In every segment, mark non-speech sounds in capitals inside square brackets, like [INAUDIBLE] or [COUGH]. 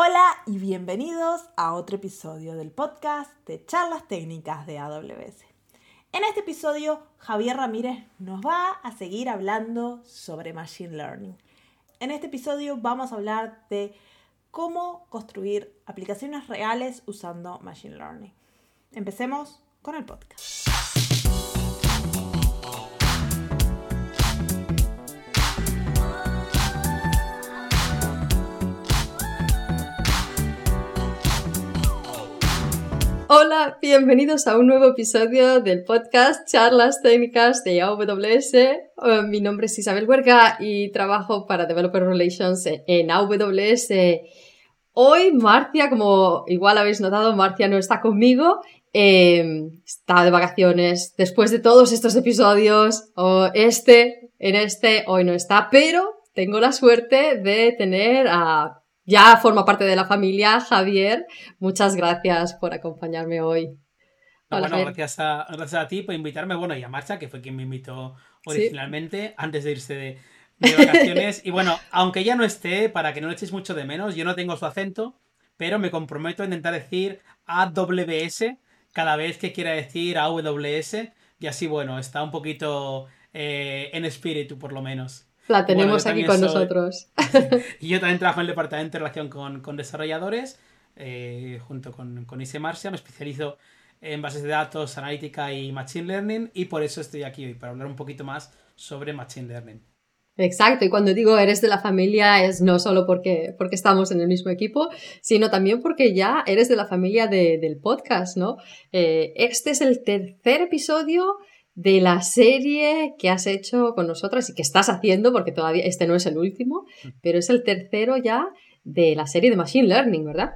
Hola y bienvenidos a otro episodio del podcast de charlas técnicas de AWS. En este episodio, Javier Ramírez nos va a seguir hablando sobre Machine Learning. En este episodio vamos a hablar de cómo construir aplicaciones reales usando Machine Learning. Empecemos con el podcast. Hola, bienvenidos a un nuevo episodio del podcast Charlas Técnicas de AWS. Eh, mi nombre es Isabel Huerga y trabajo para Developer Relations en AWS. Hoy Marcia, como igual habéis notado, Marcia no está conmigo. Em, está de vacaciones después de todos estos episodios. Este, en este, hoy no está, pero tengo la suerte de tener a ya forma parte de la familia. Javier, muchas gracias por acompañarme hoy. bueno, gracias a, gracias a ti por invitarme, bueno, y a Marcha, que fue quien me invitó originalmente, antes de irse de, vacaciones. [LAUGHS] y bueno, aunque ya no esté, para que no le echéis mucho de menos, yo no tengo su acento, pero me comprometo a intentar decir AWS cada vez que quiera decir AWS, y así, bueno, está un poquito eh, en espíritu, por lo menos. La tenemos aquí con nosotros. [LAUGHS] y yo también trabajo en el departamento de relación con, desarrolladores, eh, junto con, con Ise Marcia. Me especializo en bases de datos, analítica y machine learning, y por eso estoy aquí hoy, para hablar un poquito más sobre machine learning. Exacto, y cuando digo eres de la familia es no solo porque, porque estamos en el mismo equipo, sino también porque ya eres de la familia del podcast, ¿no? Eh, este es el tercer episodio de la serie que has hecho con nosotras y que estás haciendo, porque todavía este no es el último, pero es el tercero ya de la serie de Machine Learning, ¿verdad?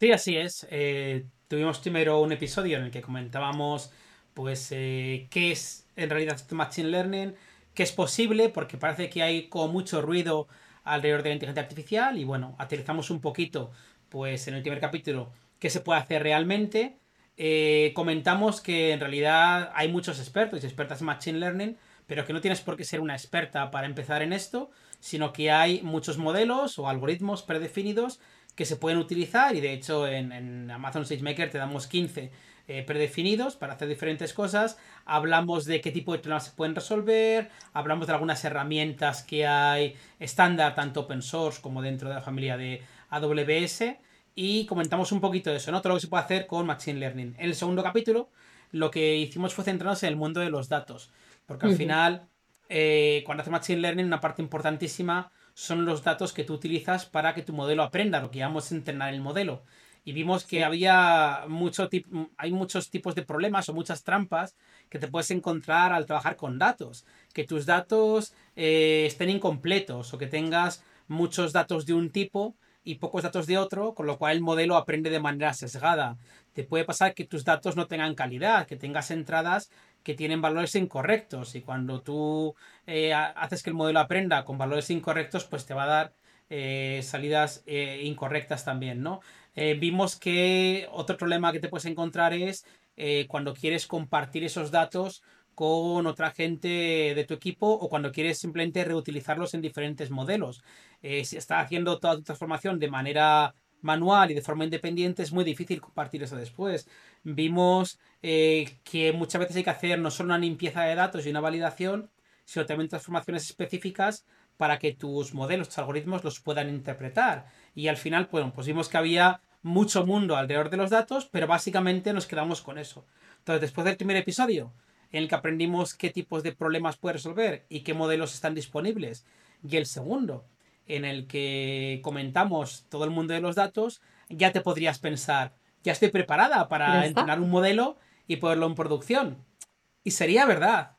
Sí, así es. Eh, tuvimos primero un episodio en el que comentábamos, pues, eh, qué es en realidad Machine Learning, qué es posible, porque parece que hay como mucho ruido alrededor de la inteligencia artificial y bueno, aterrizamos un poquito, pues, en el primer capítulo, qué se puede hacer realmente eh, comentamos que en realidad hay muchos expertos y expertas en Machine Learning, pero que no tienes por qué ser una experta para empezar en esto, sino que hay muchos modelos o algoritmos predefinidos que se pueden utilizar y de hecho en, Amazon SageMaker te damos 15 eh, predefinidos para hacer diferentes cosas. Hablamos de qué tipo de problemas se pueden resolver, hablamos de algunas herramientas que hay estándar, tanto open source como dentro de la familia de AWS y comentamos un poquito de eso, ¿no? Todo lo que se puede hacer con Machine Learning. En el segundo capítulo, lo que hicimos fue centrarnos en el mundo de los datos, porque al final, eh, cuando haces Machine Learning, una parte importantísima son los datos que tú utilizas para que tu modelo aprenda, lo que llamamos entrenar el modelo. Y vimos que había mucho hay muchos tipos de problemas o muchas trampas que te puedes encontrar al trabajar con datos. Que tus datos eh, estén incompletos o que tengas muchos datos de un tipo y pocos datos de otro, con lo cual el modelo aprende de manera sesgada. Te puede pasar que tus datos no tengan calidad, que tengas entradas que tienen valores incorrectos y cuando tú eh, haces que el modelo aprenda con valores incorrectos, pues te va a dar eh, salidas eh, incorrectas también, ¿no? vimos que otro problema que te puedes encontrar es cuando quieres compartir esos datos con otra gente de tu equipo o cuando quieres simplemente reutilizarlos en diferentes modelos. Eh, si estás haciendo toda tu transformación de manera manual y de forma independiente, es muy difícil compartir eso después. Vimos eh, que muchas veces hay que hacer no solo una limpieza de datos y una validación, sino también transformaciones específicas para que tus modelos, tus algoritmos los puedan interpretar. Y al final, bueno, pues vimos que había mucho mundo alrededor de los datos, pero básicamente nos quedamos con eso. Entonces, después del primer episodio, en el que aprendimos qué tipos de problemas puede resolver y qué modelos están disponibles. Y el segundo, en el que comentamos todo el mundo de los datos, ya te podrías pensar, ya estoy preparada para entrenar un modelo y ponerlo en producción. Y sería verdad,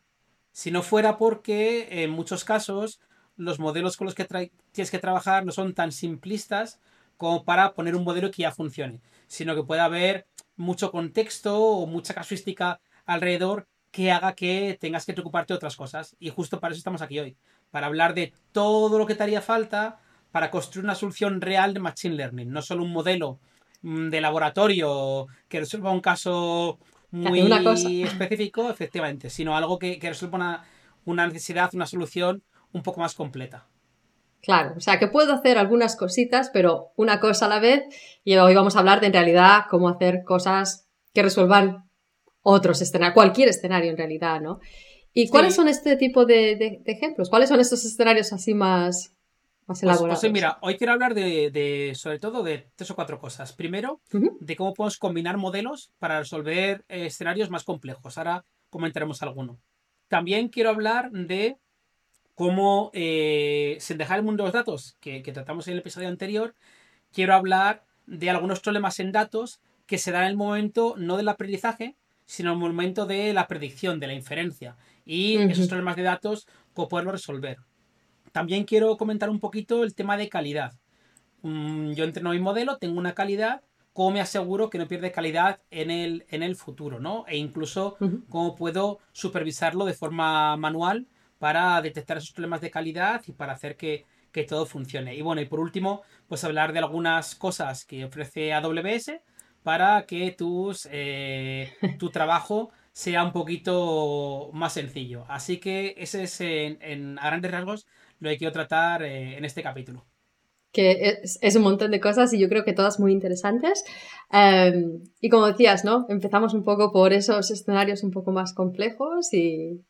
si no fuera porque en muchos casos los modelos con los que tienes que trabajar no son tan simplistas como para poner un modelo que ya funcione, sino que puede haber mucho contexto o mucha casuística alrededor que haga que tengas que preocuparte de otras cosas. Y justo para eso estamos aquí hoy, para hablar de todo lo que te haría falta para construir una solución real de Machine Learning, no solo un modelo mm, de laboratorio que resuelva un caso muy específico, efectivamente, sino algo que, resuelva una, una necesidad, una solución un poco más completa. Claro, o sea que puedo hacer algunas cositas, pero una cosa a la vez. Y hoy vamos a hablar de en realidad cómo hacer cosas que resuelvan otros escenarios, cualquier escenario en realidad, ¿no? ¿Y cuáles son este tipo de, ejemplos? ¿Cuáles son estos escenarios así más, más pues, elaborados? Pues, mira, hoy quiero hablar de, sobre todo, de tres o cuatro cosas. Primero, de cómo podemos combinar modelos para resolver escenarios más complejos. Ahora comentaremos alguno. También quiero hablar de cómo, eh, sin dejar el mundo de los datos, que, tratamos en el episodio anterior, quiero hablar de algunos problemas en datos que se dan en el momento no del aprendizaje, sino en el momento de la predicción, de la inferencia. Y esos problemas de datos, cómo poderlo resolver. También quiero comentar un poquito el tema de calidad. Mm, yo entreno mi modelo, tengo una calidad, ¿cómo me aseguro que no pierde calidad en el, en el futuro? ¿no? E incluso cómo puedo supervisarlo de forma manual para detectar esos problemas de calidad y para hacer que, todo funcione. Y bueno, y por último, pues hablar de algunas cosas que ofrece AWS para que tus, eh, tu trabajo sea un poquito más sencillo. Así que ese es en, a grandes rasgos lo que quiero tratar eh, en este capítulo que es, un montón de cosas y yo creo que todas muy interesantes. Em, y como decías, ¿no? Empezamos un poco por esos escenarios un poco más complejos y,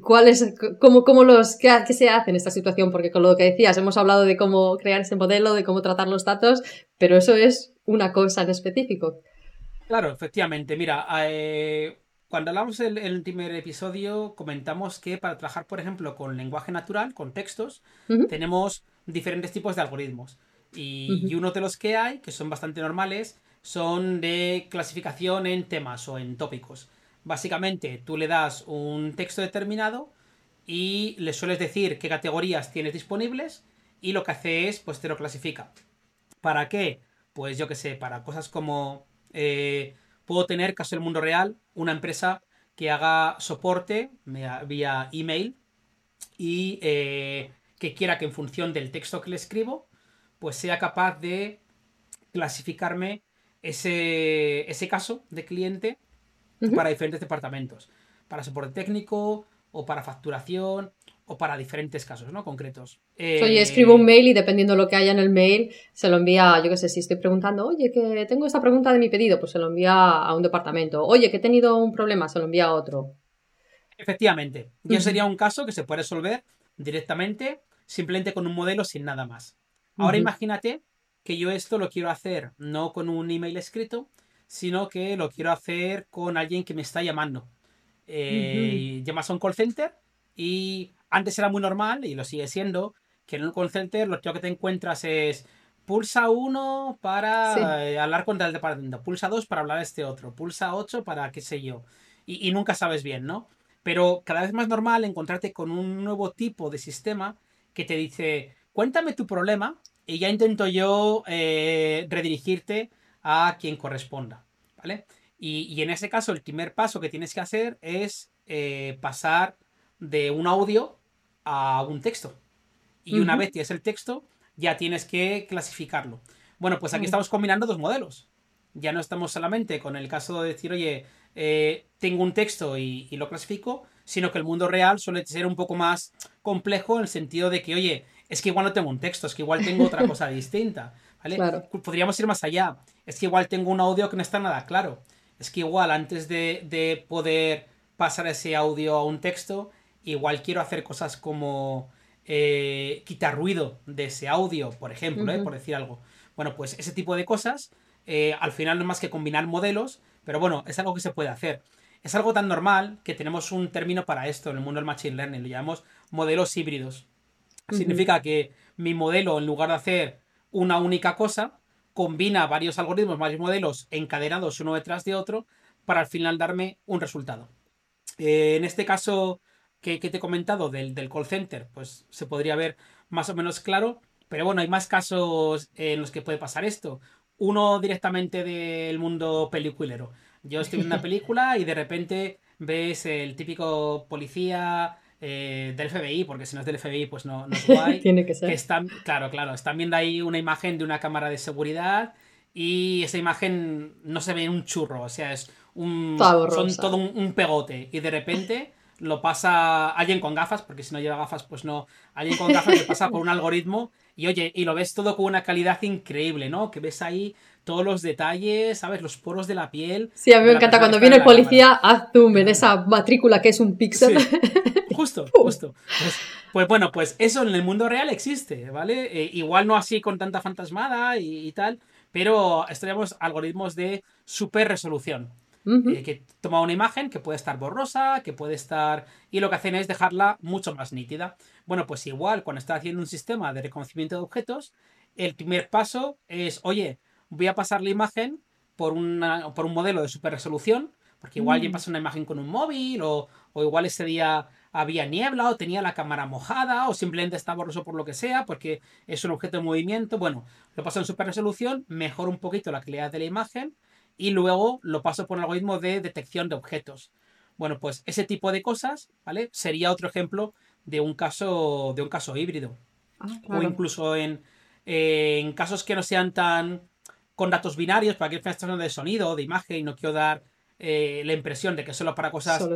cuáles, cómo, cómo los, qué, se hace en esta situación, porque con lo que decías, hemos hablado de cómo crear ese modelo, de cómo tratar los datos, pero eso es una cosa en específico. Claro, efectivamente. Mira, eh, cuando hablamos del el primer episodio, comentamos que para trabajar, por ejemplo, con lenguaje natural, con textos, tenemos diferentes tipos de algoritmos. Y, uno de los que hay, que son bastante normales, son de clasificación en temas o en tópicos. Básicamente, tú le das un texto determinado y le sueles decir qué categorías tienes disponibles y lo que hace es, pues te lo clasifica. ¿Para qué? Pues yo que sé, para cosas como eh, puedo tener, caso del mundo real, una empresa que haga soporte vía email y eh, que quiera que en función del texto que le escribo, pues sea capaz de clasificarme ese, ese caso de cliente para diferentes departamentos. Para soporte técnico, o para facturación, o para diferentes casos, ¿no? Concretos. oye, escribo un mail y dependiendo de lo que haya en el mail, se lo envía, yo qué sé, si estoy preguntando, oye, que tengo esta pregunta de mi pedido, pues se lo envía a un departamento. Oye, que he tenido un problema, se lo envía a otro. Efectivamente. Y sería un caso que se puede resolver directamente simplemente con un modelo sin nada más. Ahora imagínate que yo esto lo quiero hacer no con un email escrito, sino que lo quiero hacer con alguien que me está llamando. Eh, Llamas a un call center y antes era muy normal, y lo sigue siendo, que en un call center lo que te encuentras es pulsa uno para eh, hablar con el departamento, pulsa dos para hablar a este otro, pulsa ocho para qué sé yo. Y, y, nunca sabes bien, ¿no? Pero cada vez más normal encontrarte con un nuevo tipo de sistema que te dice, cuéntame tu problema y ya intento yo eh, redirigirte a quien corresponda, ¿vale? Y, en ese caso el primer paso que tienes que hacer es eh, pasar de un audio a un texto. Y una vez tienes el texto, ya tienes que clasificarlo. Bueno, pues aquí estamos combinando dos modelos. Ya no estamos solamente con el caso de decir, oye, eh, tengo un texto y, lo clasifico, sino que el mundo real suele ser un poco más complejo en el sentido de que, oye, es que igual no tengo un texto, es que igual tengo otra cosa [LAUGHS] distinta, ¿vale? Podríamos ir más allá, es que igual tengo un audio que no está nada claro, es que igual antes de, poder pasar ese audio a un texto, igual quiero hacer cosas como eh, quitar ruido de ese audio, por ejemplo, ¿eh? por decir algo. Bueno, pues ese tipo de cosas, al final no es más que combinar modelos pero bueno, es algo que se puede hacer. Es algo tan normal que tenemos un término para esto en el mundo del Machine Learning, lo llamamos modelos híbridos. Significa que mi modelo, en lugar de hacer una única cosa, combina varios algoritmos, varios modelos encadenados uno detrás de otro para al final darme un resultado. Eh, en este caso que, te he comentado del, del, call center, pues se podría ver más o menos claro, pero bueno, hay más casos en los que puede pasar esto uno directamente del mundo peliculero. Yo estoy viendo una [LAUGHS] película y de repente ves el típico policía eh, del FBI, porque si no es del FBI, pues no, no es guay. [LAUGHS] Tiene que ser. Que están, claro, claro, están viendo ahí una imagen de una cámara de seguridad y esa imagen no se ve un churro, o sea, es un. son todo un, pegote. Y de repente lo pasa alguien con gafas, porque si no lleva gafas, pues no. Alguien con gafas le pasa por un algoritmo y oye, y lo ves todo con una calidad increíble, ¿no? Que ves ahí todos los detalles, ¿sabes? Los poros de la piel. Sí, a mí me encanta cuando viene el policía, haz zoom en esa matrícula que es un píxel. Justo, [LAUGHS] justo. Pues, pues, bueno, pues eso en el mundo real existe, ¿vale? Eh, igual no así con tanta fantasmada y, tal, pero estaríamos algoritmos de super resolución. Eh, que toma una imagen que puede estar borrosa, que puede estar... Y lo que hacen es dejarla mucho más nítida. Bueno, pues igual cuando está haciendo un sistema de reconocimiento de objetos, el primer paso es, oye, voy a pasar la imagen por, una, por un modelo de super resolución, porque igual mm. pasa una imagen con un móvil, o, o igual ese día había niebla, o tenía la cámara mojada, o simplemente está borroso por lo que sea, porque es un objeto de movimiento. Bueno, lo paso en super resolución, mejora un poquito la calidad de la imagen, y luego lo paso por un algoritmo de detección de objetos. Bueno, pues ese tipo de cosas, ¿vale? Sería otro ejemplo de un caso, de un caso híbrido. Ah, o incluso en, en, casos que no sean tan con datos binarios, para que esté de sonido, de imagen, y no quiero dar eh, la impresión de que solo para cosas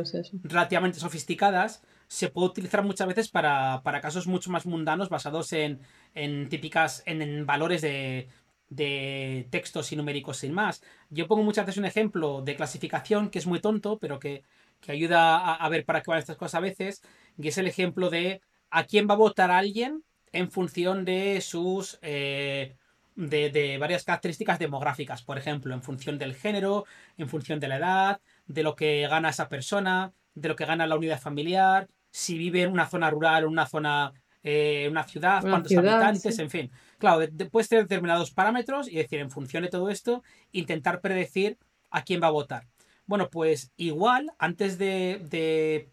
relativamente sofisticadas, se puede utilizar muchas veces para, para casos mucho más mundanos basados en, en típicas, en valores de de textos y numéricos sin más. Yo pongo muchas veces un ejemplo de clasificación que es muy tonto, pero que, ayuda a, ver para qué van estas cosas a veces, y es el ejemplo de a quién va a votar alguien en función de sus... Eh, de, de, varias características demográficas, por ejemplo, en función del género, en función de la edad, de lo que gana esa persona, de lo que gana la unidad familiar, si vive en una zona rural, en una zona, eh, una ciudad, cuántos habitantes, en fin. Claro, puedes tener determinados parámetros y decir, en función de todo esto, intentar predecir a quién va a votar. Bueno, pues igual, antes de,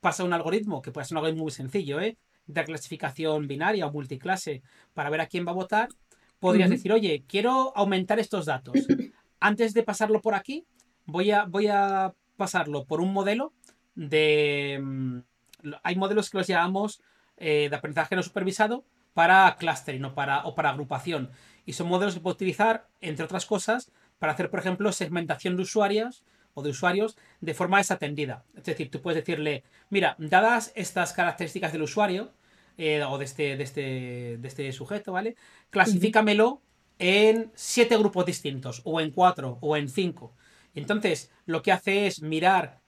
pasar un algoritmo, que puede ser un algoritmo muy sencillo, ¿eh? de clasificación binaria o multiclase, para ver a quién va a votar, podrías decir, oye, quiero aumentar estos datos. Antes de pasarlo por aquí, voy a, voy a pasarlo por un modelo de... Mm, hay modelos que los llamamos eh, de aprendizaje no supervisado, para clustering o para, o para agrupación. Y son modelos que puedo utilizar, entre otras cosas, para hacer, por ejemplo, segmentación de usuarios o de usuarios de forma desatendida. Es decir, tú puedes decirle, mira, dadas estas características del usuario eh, o de este, de, este, de este sujeto, ¿vale? Clasifícamelo en siete grupos distintos, o en cuatro, o en cinco. Entonces, lo que hace es mirar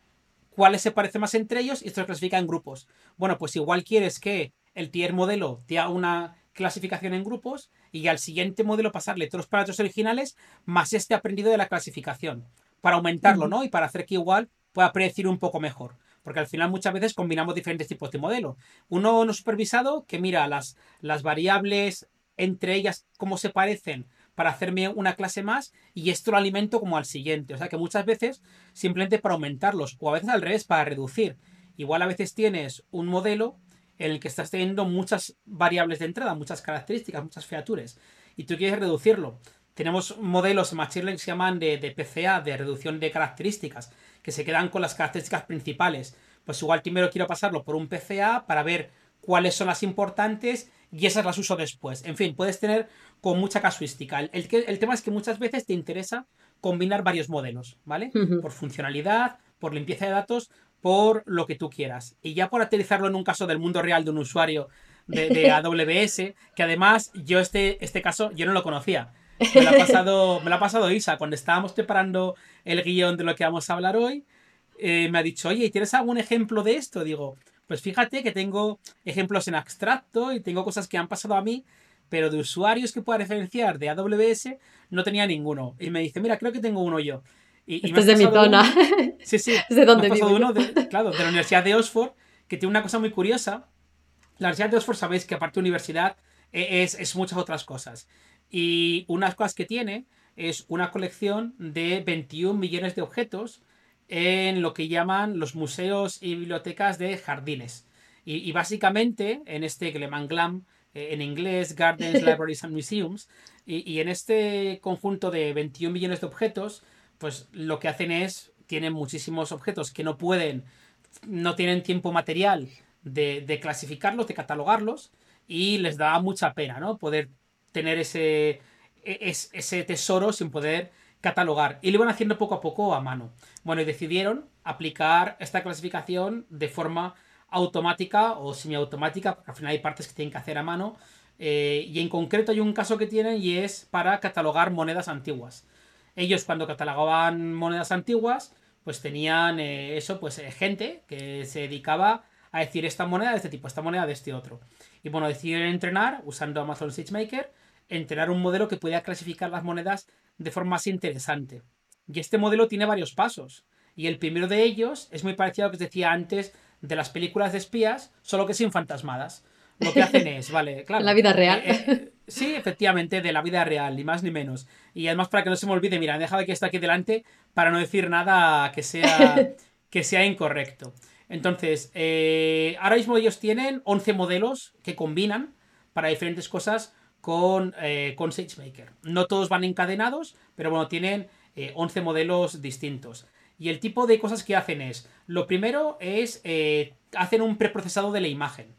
cuáles se parecen más entre ellos y esto lo clasifica en grupos. Bueno, pues igual quieres que el tier modelo te haga una clasificación en grupos y al siguiente modelo pasarle todos los parámetros originales más este aprendido de la clasificación para aumentarlo, ¿no? Y para hacer que igual pueda predecir un poco mejor. Porque al final muchas veces combinamos diferentes tipos de modelo. Uno no supervisado que mira las, las variables entre ellas, cómo se parecen para hacerme una clase más y esto lo alimento como al siguiente. O sea que muchas veces simplemente para aumentarlos o a veces al revés para reducir. Igual a veces tienes un modelo en el que estás teniendo muchas variables de entrada, muchas características, muchas features, y tú quieres reducirlo. Tenemos modelos en Machine Learning que se llaman de, PCA, de reducción de características, que se quedan con las características principales. Pues igual primero quiero pasarlo por un PCA para ver cuáles son las importantes y esas las uso después. En fin, puedes tener con mucha casuística. El, el, tema es que muchas veces te interesa combinar varios modelos, ¿vale? Por funcionalidad, por limpieza de datos, por lo que tú quieras. Y ya por aterrizarlo en un caso del mundo real de un usuario de, AWS, [LAUGHS] que además yo este, este caso yo no lo conocía. Me lo, ha pasado, me lo ha pasado Isa cuando estábamos preparando el guion de lo que vamos a hablar hoy. Eh, me ha dicho, oye, ¿tienes algún ejemplo de esto? Digo, pues fíjate que tengo ejemplos en abstracto y tengo cosas que han pasado a mí, pero de usuarios que pueda referenciar de AWS no tenía ninguno. Y me dice, mira, creo que tengo uno yo. Y, es de mi zona. [LAUGHS] sí, sí. Es de donde vivo. uno de, claro, de la Universidad de Oxford, que tiene una cosa muy curiosa. La Universidad de Oxford, sabéis que aparte de universidad, e, es, es muchas otras cosas. Y unas cosas que tiene es una colección de 21 millones de objetos en lo que llaman los museos y bibliotecas de jardines. Y, básicamente, en este Glam Glam, eh, en inglés, Gardens, [LAUGHS] Libraries and Museums, y, y, en este conjunto de 21 millones de objetos, pues lo que hacen es, tienen muchísimos objetos que no pueden, no tienen tiempo material de, clasificarlos, de catalogarlos, y les da mucha pena, ¿no? Poder tener ese, e, ese tesoro sin poder catalogar. Y lo iban haciendo poco a poco a mano. Bueno, y decidieron aplicar esta clasificación de forma automática o semiautomática, porque al final hay partes que tienen que hacer a mano. Eh, y en concreto hay un caso que tienen y es para catalogar monedas antiguas. Ellos cuando catalogaban monedas antiguas, pues tenían eh, eso, pues eh, gente que se dedicaba a decir esta moneda de este tipo, esta moneda de este otro. Y bueno, decidieron entrenar, usando Amazon SageMaker, entrenar un modelo que pudiera clasificar las monedas de forma más interesante. Y este modelo tiene varios pasos. Y el primero de ellos es muy parecido a lo que os decía antes de las películas de espías, solo que sin fantasmadas. Lo que hacen es, vale, [LAUGHS] claro. La vida real. Eh, eh, sí, efectivamente, de la vida real, ni más ni menos. Y además, para que no se me olvide, mira, he dejado que está aquí delante para no decir nada que sea, [LAUGHS] que sea incorrecto. Entonces, eh, ahora mismo ellos tienen 11 modelos que combinan para diferentes cosas con, con SageMaker. No todos van encadenados, pero bueno, tienen 11 modelos distintos. Y el tipo de cosas que hacen es, lo primero es, eh, hacen un preprocesado de la imagen.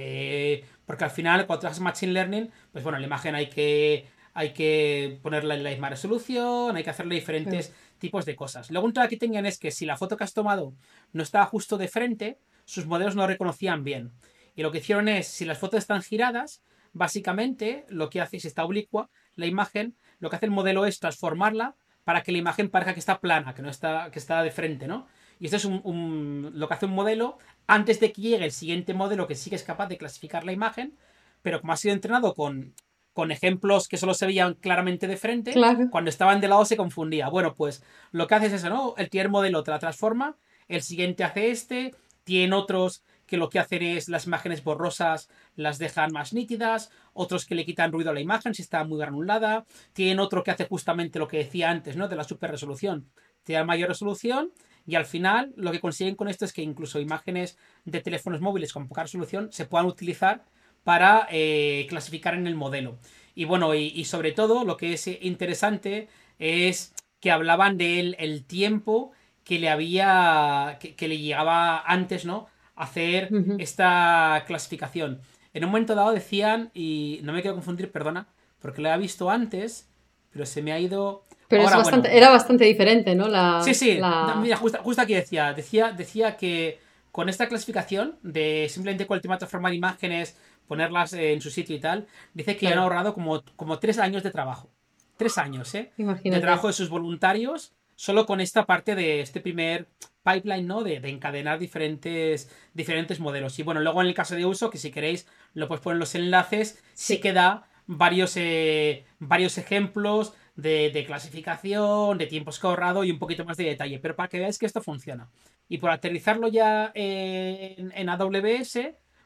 Eh, porque al final, cuando haces Machine Learning, pues bueno, la imagen hay que, hay que ponerla en la misma resolución, hay que hacerle diferentes tipos de cosas. Luego, un que tengan es que si la foto que has tomado no estaba justo de frente, sus modelos no reconocían bien. Y lo que hicieron es, si las fotos están giradas, básicamente lo que hace, si está oblicua, la imagen, lo que hace el modelo es transformarla para que la imagen parezca que está plana, que no está, que está de frente, ¿no? Y esto es un, lo que hace un modelo antes de que llegue el siguiente modelo que sí que es capaz de clasificar la imagen, pero como ha sido entrenado con, con ejemplos que solo se veían claramente de frente, cuando estaban de lado se confundía. Bueno, pues lo que hace es eso, ¿no? El primer modelo te la transforma, el siguiente hace este, tiene otros que lo que hacen es las imágenes borrosas las dejan más nítidas, otros que le quitan ruido a la imagen si está muy granulada, tienen otro que hace justamente lo que decía antes, ¿no? De la super resolución, te da mayor resolución y al final lo que consiguen con esto es que incluso imágenes de teléfonos móviles con poca resolución se puedan utilizar para eh, clasificar en el modelo. Y bueno, y, sobre todo lo que es interesante es que hablaban de el tiempo que le había, que le llegaba antes, ¿no? hacer esta clasificación. En un momento dado decían, y no me quiero confundir, perdona, porque lo he visto antes, pero se me ha ido... Pero era bastante diferente, ¿no? La, sí, sí. mira, justo, aquí decía, decía, decía que con esta clasificación de simplemente con el transformar imágenes, ponerlas en su sitio y tal, dice que han ahorrado como, como tres años de trabajo. Tres años, ¿eh? De trabajo de sus voluntarios, solo con esta parte de este primer pipeline, ¿no? De, encadenar diferentes, diferentes modelos. Y bueno, luego en el caso de uso, que si queréis lo puedes poner los enlaces, sí, que da varios, eh, varios ejemplos de, clasificación, de tiempos que ahorrado y un poquito más de detalle, pero para que veáis que esto funciona. Y por aterrizarlo ya en, AWS,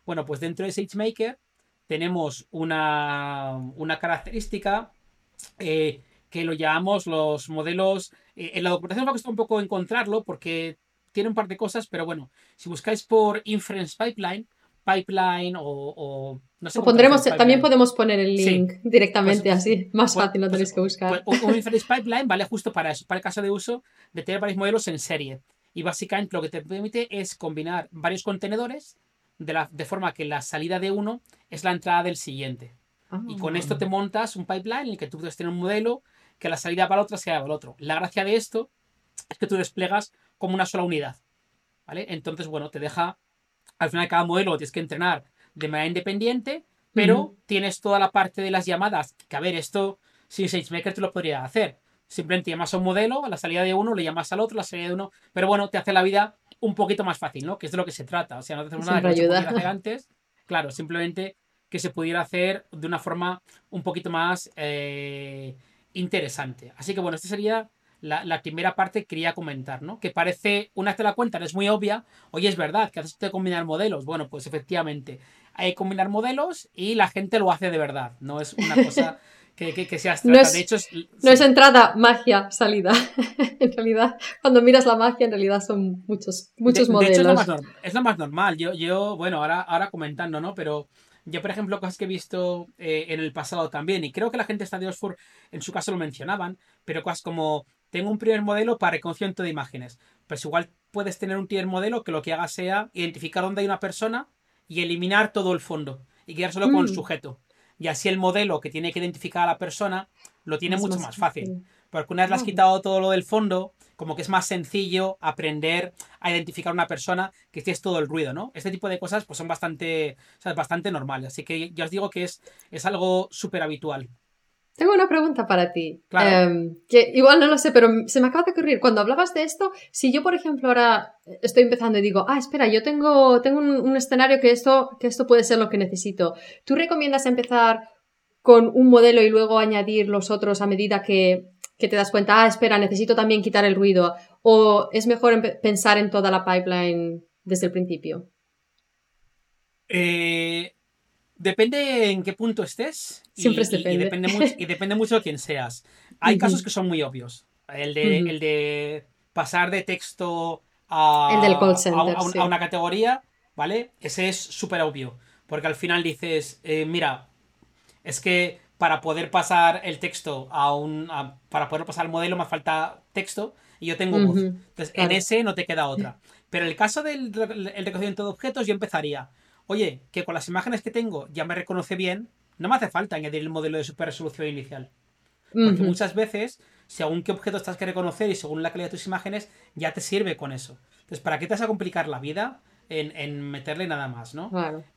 bueno, pues dentro de SageMaker tenemos una, una característica eh, que lo llamamos los modelos. Eh, en la documentación me ha costado un poco encontrarlo porque tiene un par de cosas, pero bueno, si buscáis por Inference Pipeline, Pipeline o, no sé. pondremos, también podemos poner el link directamente pues, así, más pues, fácil, no pues, tenéis que buscar. un Inference Pipeline vale justo para eso, para el caso de uso de tener varios modelos en serie. Y básicamente lo que te permite es combinar varios contenedores de, la, de forma que la salida de uno es la entrada del siguiente. Y con esto te ah. montas un pipeline en el que tú puedes tener un modelo que la salida para la otra sea para el otro. La gracia de esto es que tú desplegas como una sola unidad. ¿Vale? Entonces, bueno, te deja. Al final, cada modelo tienes que entrenar de manera independiente, pero tienes toda la parte de las llamadas. Que a ver, esto sin SageMaker te lo podría hacer. Simplemente llamas a un modelo, a la salida de uno, le llamas al otro, la salida de uno. Pero bueno, te hace la vida un poquito más fácil, ¿no? Que es de lo que se trata. O sea, no te hacemos nada que se pudiera hacer [LAUGHS] antes. Claro, simplemente que se pudiera hacer de una forma un poquito más eh, interesante. Así que bueno, esta sería la, primera parte que quería comentar, ¿no? Que parece, una vez te la cuentan, es muy obvia. Oye, es verdad que haces de combinar modelos. Bueno, pues efectivamente, hay que combinar modelos y la gente lo hace de verdad. No es una [LAUGHS] cosa que, que, sea No es, de hecho, no es entrada, magia, salida. [LAUGHS] en realidad, cuando miras la magia, en realidad son muchos, muchos modelos. es, lo más, normal. Yo, yo bueno, ahora, ahora comentando, ¿no? Pero yo, por ejemplo, cosas que he visto eh, en el pasado también, y creo que la gente de Oxford en su caso lo mencionaban, pero cosas como tengo un primer modelo para reconocimiento de imágenes. Pues igual puedes tener un primer modelo que lo que haga sea identificar dónde hay una persona y eliminar todo el fondo y quedar solo con el mm. sujeto. Y así el modelo que tiene que identificar a la persona lo tiene mucho más, fácil. Porque una vez le has quitado todo lo del fondo, como que es más sencillo aprender a identificar a una persona que es todo el ruido, ¿no? Este tipo de cosas pues son bastante, bastante normales. Así que ya os digo que es, es algo súper habitual. Tengo una pregunta para ti. Em, que igual no lo sé, pero se me acaba de ocurrir. Cuando hablabas de esto, si yo, por ejemplo, ahora estoy empezando y digo, ah, espera, yo tengo, tengo un, escenario que esto, que esto puede ser lo que necesito. ¿Tú recomiendas empezar con un modelo y luego añadir los otros a medida que, que te das cuenta, ah, espera, necesito también quitar el ruido? ¿O es mejor pensar en toda la pipeline desde el principio? Eh, Depende en qué punto estés. Siempre depende. Y, depende mucho, y depende mucho de quién seas. Hay casos que son muy obvios. El de, el de pasar de texto a, a, una categoría, ¿vale? Ese es súper obvio. Porque al final dices, eh, mira, es que para poder pasar el texto a un. para poder pasar el modelo me falta texto y yo tengo voz. Entonces, en ese no te queda otra. [LAUGHS] Pero en el caso del el reconocimiento de objetos, yo empezaría oye, que con las imágenes que tengo ya me reconoce bien, no me hace falta añadir el modelo de super resolución inicial. Porque muchas veces, según qué objeto estás que reconocer y según la calidad de tus imágenes, ya te sirve con eso. Entonces, ¿para qué te vas a complicar la vida en, meterle nada más, no?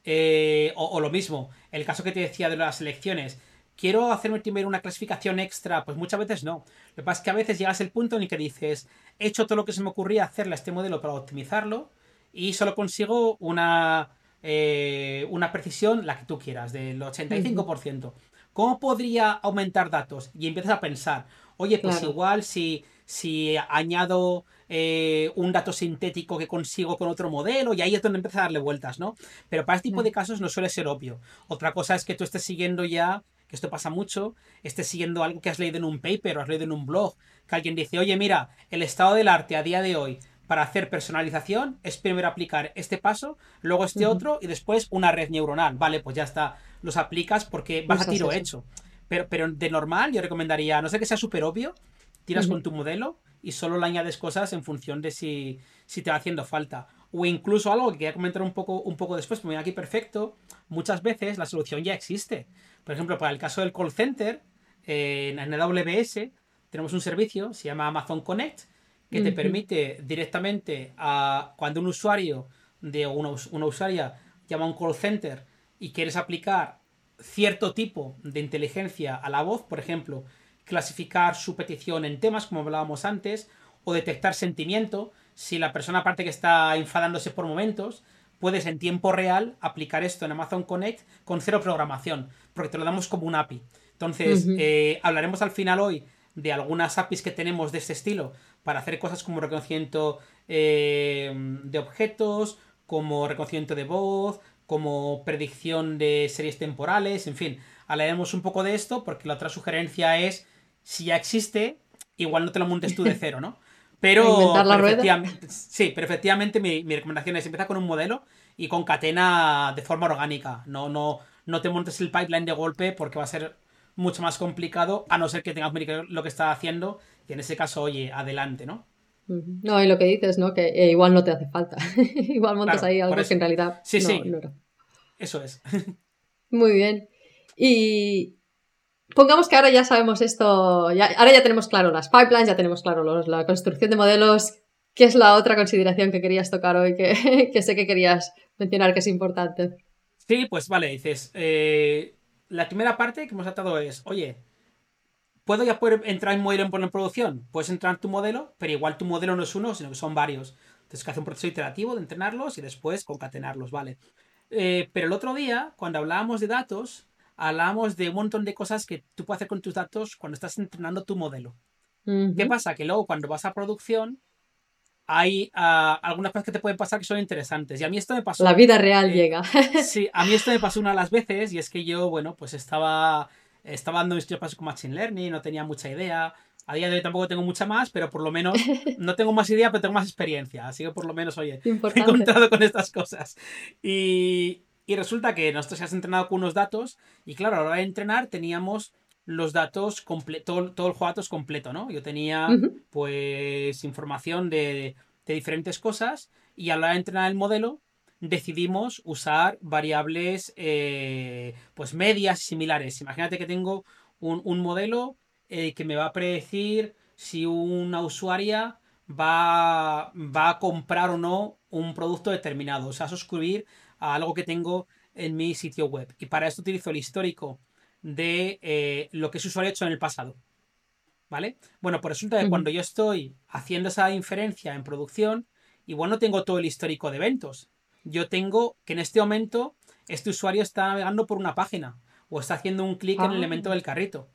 Eh, o, lo mismo, el caso que te decía de las elecciones. Quiero hacerme primero una clasificación extra, pues muchas veces no. Lo que pasa es que a veces llegas al punto en el que dices, he hecho todo lo que se me ocurría hacerle a este modelo para optimizarlo y solo consigo una, eh, una precisión, la que tú quieras, del 85%. ¿Cómo podría aumentar datos? Y empiezas a pensar, oye, pues igual si, si añado eh, un dato sintético que consigo con otro modelo, y ahí es donde empieza a darle vueltas, ¿no? Pero para este tipo de casos no suele ser obvio. Otra cosa es que tú estés siguiendo ya, que esto pasa mucho, estés siguiendo algo que has leído en un paper o has leído en un blog, que alguien dice, oye, mira, el estado del arte a día de hoy para hacer personalización es primero aplicar este paso, luego este otro y después una red neuronal. Vale, pues ya está. Los aplicas porque vas a tiro hecho. Pero, pero de normal yo recomendaría, no sé que sea súper obvio, tiras con tu modelo y solo le añades cosas en función de si, si te va haciendo falta. O incluso algo que quería comentar un poco, un poco después, porque aquí perfecto, muchas veces la solución ya existe. Por ejemplo, para el caso del call center, en AWS tenemos un servicio, se llama Amazon Connect, que te permite directamente a cuando un usuario de una, una usuaria llama a un call center y quieres aplicar cierto tipo de inteligencia a la voz, por ejemplo, clasificar su petición en temas, como hablábamos antes, o detectar sentimiento, si la persona aparte que está enfadándose por momentos, puedes en tiempo real aplicar esto en Amazon Connect con cero programación, porque te lo damos como un API. Entonces, eh, hablaremos al final hoy de algunas APIs que tenemos de este estilo para hacer cosas como reconocimiento eh, de objetos, como reconocimiento de voz, como predicción de series temporales, en fin, hablaremos un poco de esto porque la otra sugerencia es, si ya existe, igual no te lo montes tú de [LAUGHS] cero, ¿no? Pero, efectivamente, sí, pero efectivamente mi, recomendación es empezar con un modelo y concatena de forma orgánica. No, no, no te montes el pipeline de golpe porque va a ser mucho más complicado, a no ser que tengas lo que está haciendo y en ese caso, oye, adelante, ¿no? No, y lo que dices, ¿no? Que eh, igual no te hace falta. [LAUGHS] igual montas ahí algo que en realidad. Sí, sí. Eso es. [LAUGHS] Muy bien. Y pongamos que ahora ya sabemos esto, ya, ahora ya tenemos claro las pipelines, ya tenemos claro la construcción de modelos. ¿Qué es la otra consideración que querías tocar hoy que, [LAUGHS] que sé que querías mencionar que es importante? Sí, pues vale, dices, eh, la primera parte que hemos tratado es, oye, ¿Puedo ya poder entrar en modelo en producción? Puedes entrar en tu modelo, pero igual tu modelo no es uno, sino que son varios. Entonces, que hace un proceso iterativo de entrenarlos y después concatenarlos, ¿vale? Eh, pero el otro día, cuando hablábamos de datos, hablábamos de un montón de cosas que tú puedes hacer con tus datos cuando estás entrenando tu modelo. ¿Qué pasa? Que luego cuando vas a producción, hay ah, algunas cosas que te pueden pasar que son interesantes. Y a mí esto me pasó. La vida real eh, llega. [LAUGHS] sí, a mí esto me pasó una de las veces y es que yo, bueno, pues estaba estaba dando mis pasos con Machine Learning, no tenía mucha idea. A día de hoy tampoco tengo mucha más, pero por lo menos [LAUGHS] no tengo más idea, pero tengo más experiencia. Así que por lo menos, oye, he encontrado con estas cosas. Y, y resulta que nosotros has entrenado con unos datos y claro, a la hora de entrenar teníamos los datos, todo, todo el juego de datos completo, ¿no? Yo tenía pues información de, de diferentes cosas y a la hora de entrenar el modelo decidimos usar variables eh, pues medias similares. Imagínate que tengo un, modelo eh, que me va a predecir si una usuaria va, va a comprar o no un producto determinado, o sea, suscribir a algo que tengo en mi sitio web. Y para esto utilizo el histórico de eh, lo que ese usuario ha hecho en el pasado. ¿Vale? Bueno, pues resulta que cuando yo estoy haciendo esa inferencia en producción, igual no tengo todo el histórico de eventos. Yo tengo que en este momento este usuario está navegando por una página o está haciendo un clic en el elemento del carrito.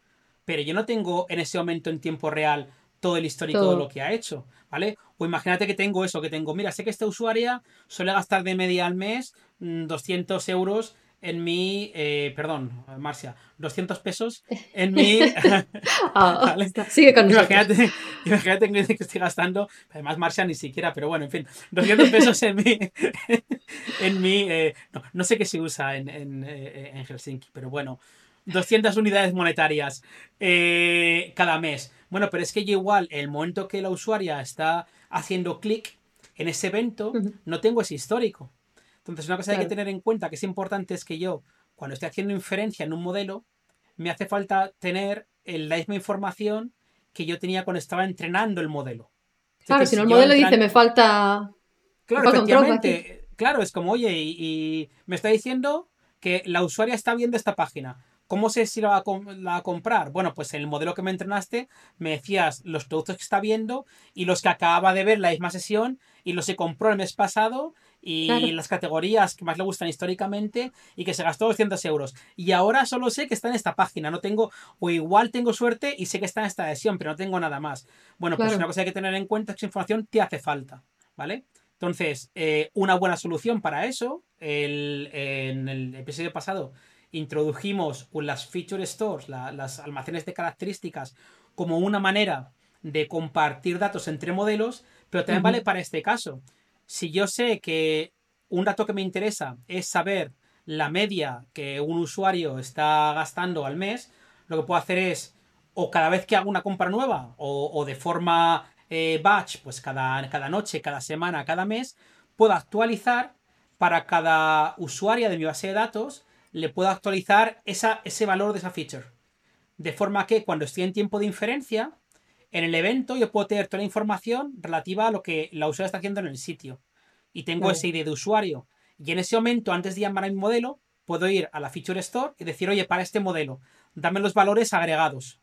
Pero yo no tengo en ese momento en tiempo real todo el histórico de lo que ha hecho, ¿vale? O imagínate que tengo eso, que tengo, mira, sé que esta usuaria suele gastar de media al mes 200 mm, euros en mi, eh, perdón, Marcia, 200 pesos en [LAUGHS] mi... Ah, [LAUGHS] sigue con imagínate, [LAUGHS] imagínate que estoy gastando, además Marcia ni siquiera, pero bueno, en fin, 200 pesos en mi... en mi eh, no, sé qué se usa en, en, eh, en, Helsinki, pero bueno, 200 unidades monetarias cada mes. Bueno, pero es que yo igual, el momento que la usuaria está haciendo clic en ese evento, no tengo ese histórico. Entonces, una cosa que hay que tener en cuenta que es importante es que yo, cuando estoy haciendo inferencia en un modelo, me hace falta tener la misma información que yo tenía cuando estaba entrenando el modelo. claro, si no el modelo dice me falta. Claro, efectivamente. Claro, es como, oye, y, me está diciendo que la usuaria está viendo esta página. ¿Cómo sé si la va, a, comprar? Bueno, pues en el modelo que me entrenaste me decías los productos que está viendo y los que acababa de ver la misma sesión y los que compró el mes pasado y las categorías que más le gustan históricamente y que se gastó 200 euros. Y ahora solo sé que está en esta página, no tengo, o igual tengo suerte y sé que está en esta adhesión, pero no tengo nada más. Bueno, pues una cosa que hay que tener en cuenta es que esa información te hace falta, ¿vale? Entonces, eh, una buena solución para eso, en el episodio pasado introdujimos las feature stores, las almacenes de características, como una manera de compartir datos entre modelos, pero también vale para este caso si yo sé que un dato que me interesa es saber la media que un usuario está gastando al mes, lo que puedo hacer es, o cada vez que hago una compra nueva, o, de forma eh, batch, pues cada, cada noche, cada semana, cada mes, puedo actualizar para cada usuario de mi base de datos, le puedo actualizar ese valor de esa feature. De forma que cuando estoy en tiempo de inferencia, en el evento yo puedo tener toda la información relativa a lo que la usuaria está haciendo en el sitio. Y tengo ese ID de usuario. Y en ese momento, antes de llamar a mi modelo, puedo ir a la Feature Store y decir, oye, para este modelo, dame los valores agregados.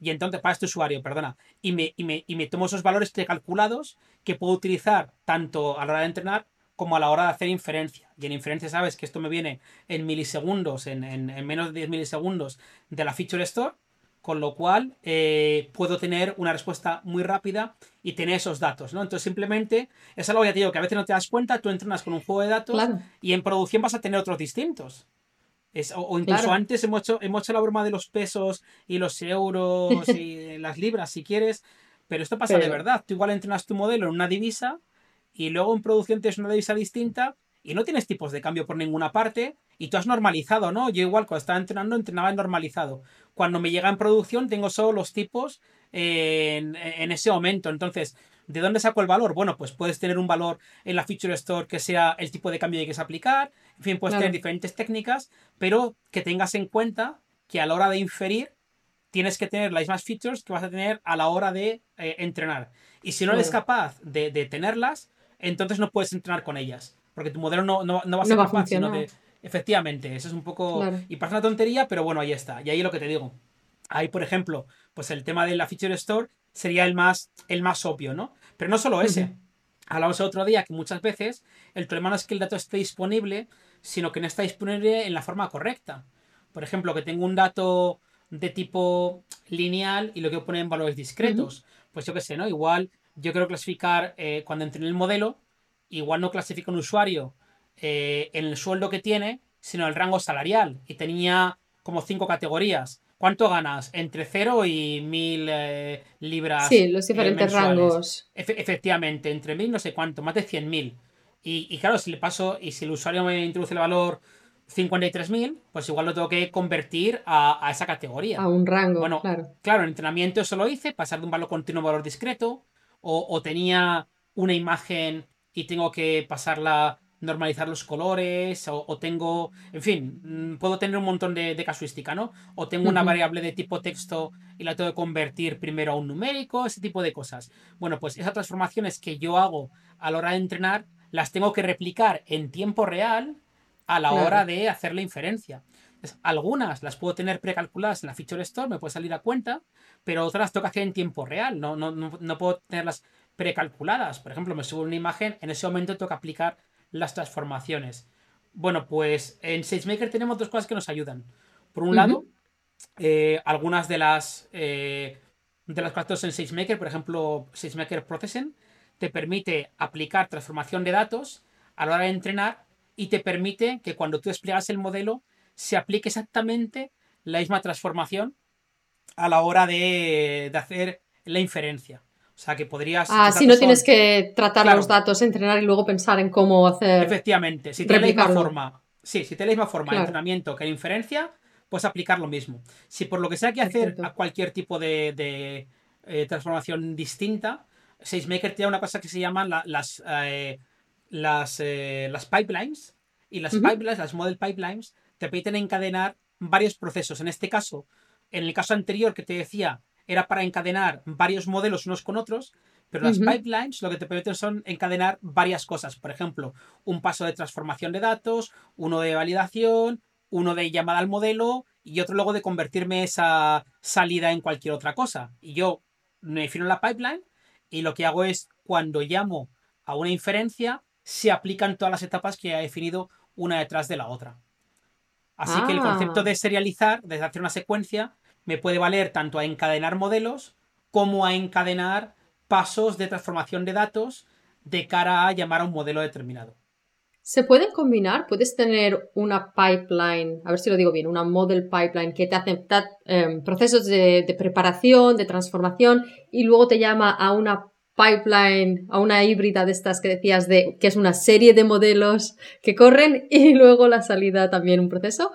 Y entonces, para este usuario, perdona. Y me, y me, y me tomo esos valores precalculados que puedo utilizar tanto a la hora de entrenar como a la hora de hacer inferencia. Y en inferencia sabes que esto me viene en milisegundos, en, en menos de 10 milisegundos de la Feature Store con lo cual eh, puedo tener una respuesta muy rápida y tener esos datos, ¿no? Entonces simplemente es algo que ya te digo que a veces no te das cuenta, tú entrenas con un juego de datos y en producción vas a tener otros distintos. o, incluso antes hemos hecho, hemos hecho la broma de los pesos y los euros y [LAUGHS] las libras si quieres, pero esto pasa de verdad. Tú igual entrenas tu modelo en una divisa y luego en producción tienes una divisa distinta y no tienes tipos de cambio por ninguna parte y tú has normalizado, ¿no? Yo igual cuando estaba entrenando entrenaba en normalizado. Cuando me llega en producción tengo solo los tipos en, ese momento. Entonces, ¿de dónde saco el valor? Bueno, pues puedes tener un valor en la Feature Store que sea el tipo de cambio que quieres aplicar. En fin, puedes tener diferentes técnicas, pero que tengas en cuenta que a la hora de inferir tienes que tener las mismas features que vas a tener a la hora de eh, entrenar. Y si no eres capaz de, de tenerlas, entonces no puedes entrenar con ellas porque tu modelo no, no, va a ser capaz, sino de... Efectivamente, eso es un poco... Y pasa una tontería, pero bueno, ahí está. Y ahí lo que te digo. Ahí, por ejemplo, pues el tema de la Feature Store sería el más, el más obvio, ¿no? Pero no solo ese. Hablamos el otro día que muchas veces el problema no es que el dato esté disponible, sino que no está disponible en la forma correcta. Por ejemplo, que tengo un dato de tipo lineal y lo quiero poner en valores discretos. Pues yo qué sé, ¿no? Igual yo quiero clasificar eh, cuando entrené el modelo, igual no clasifica un usuario eh, en el sueldo que tiene, sino el rango salarial. Y tenía como cinco categorías. ¿Cuánto ganas? Entre 0 y 1000 eh, libras. Sí, los diferentes rangos. efectivamente, entre 1000 no sé cuánto, más de 100.000. Y, y claro, si le paso, y si el usuario me introduce el valor 53.000, pues igual lo tengo que convertir a, esa categoría. A un rango, bueno, claro. Claro, en entrenamiento eso lo hice, pasar de un valor continuo a un valor discreto, o, o tenía una imagen y tengo que pasarla normalizar los colores, o, tengo, en fin, mm, puedo tener un montón de, casuística, ¿no? O tengo una variable de tipo texto y la tengo que convertir primero a un numérico, ese tipo de cosas. Bueno, pues esas transformaciones que yo hago a la hora de entrenar, las tengo que replicar en tiempo real a la hora de hacer la inferencia. algunas las puedo tener precalculadas en la Feature Store, me puede salir a cuenta, pero otras las tengo que hacer en tiempo real, no, no, no, no puedo tenerlas precalculadas. Por ejemplo, me subo una imagen, en ese momento tengo que aplicar las transformaciones. Bueno, pues en SageMaker tenemos dos cosas que nos ayudan. Por un lado, eh, algunas de las eh, de las cosas en SageMaker, por ejemplo, SageMaker Processing, te permite aplicar transformación de datos a la hora de entrenar y te permite que cuando tú despliegas el modelo se aplique exactamente la misma transformación a la hora de hacer la inferencia. O sea, que podrías... Ah, si no tienes que tratar los datos, entrenar y luego pensar en cómo hacer... Efectivamente, si tienes la misma forma... Sí, si tienes la misma forma de entrenamiento que de inferencia, puedes aplicar lo mismo. Si por lo que sea que hacer a cualquier tipo de, eh, transformación distinta, SageMaker tiene una cosa que se llaman las, eh, las, eh, las pipelines. Y las pipelines, las model pipelines, te permiten encadenar varios procesos. En este caso, en el caso anterior que te decía, era para encadenar varios modelos unos con otros, pero las pipelines lo que te permiten son encadenar varias cosas. Por ejemplo, un paso de transformación de datos, uno de validación, uno de llamada al modelo y otro luego de convertirme esa salida en cualquier otra cosa. Y yo me defino la pipeline y lo que hago es cuando llamo a una inferencia, se aplican todas las etapas que he definido una detrás de la otra. Así que el concepto ah. de serializar, de hacer una secuencia, me puede valer tanto a encadenar modelos como a encadenar pasos de transformación de datos de cara a llamar a un modelo determinado. ¿Se pueden combinar? ¿Puedes tener una pipeline, a ver si lo digo bien, una model pipeline que te hace em, procesos de, preparación, de transformación y luego te llama a una pipeline, a una híbrida de estas que decías de que es una serie de modelos que corren y [LAUGHS] luego la salida también un proceso?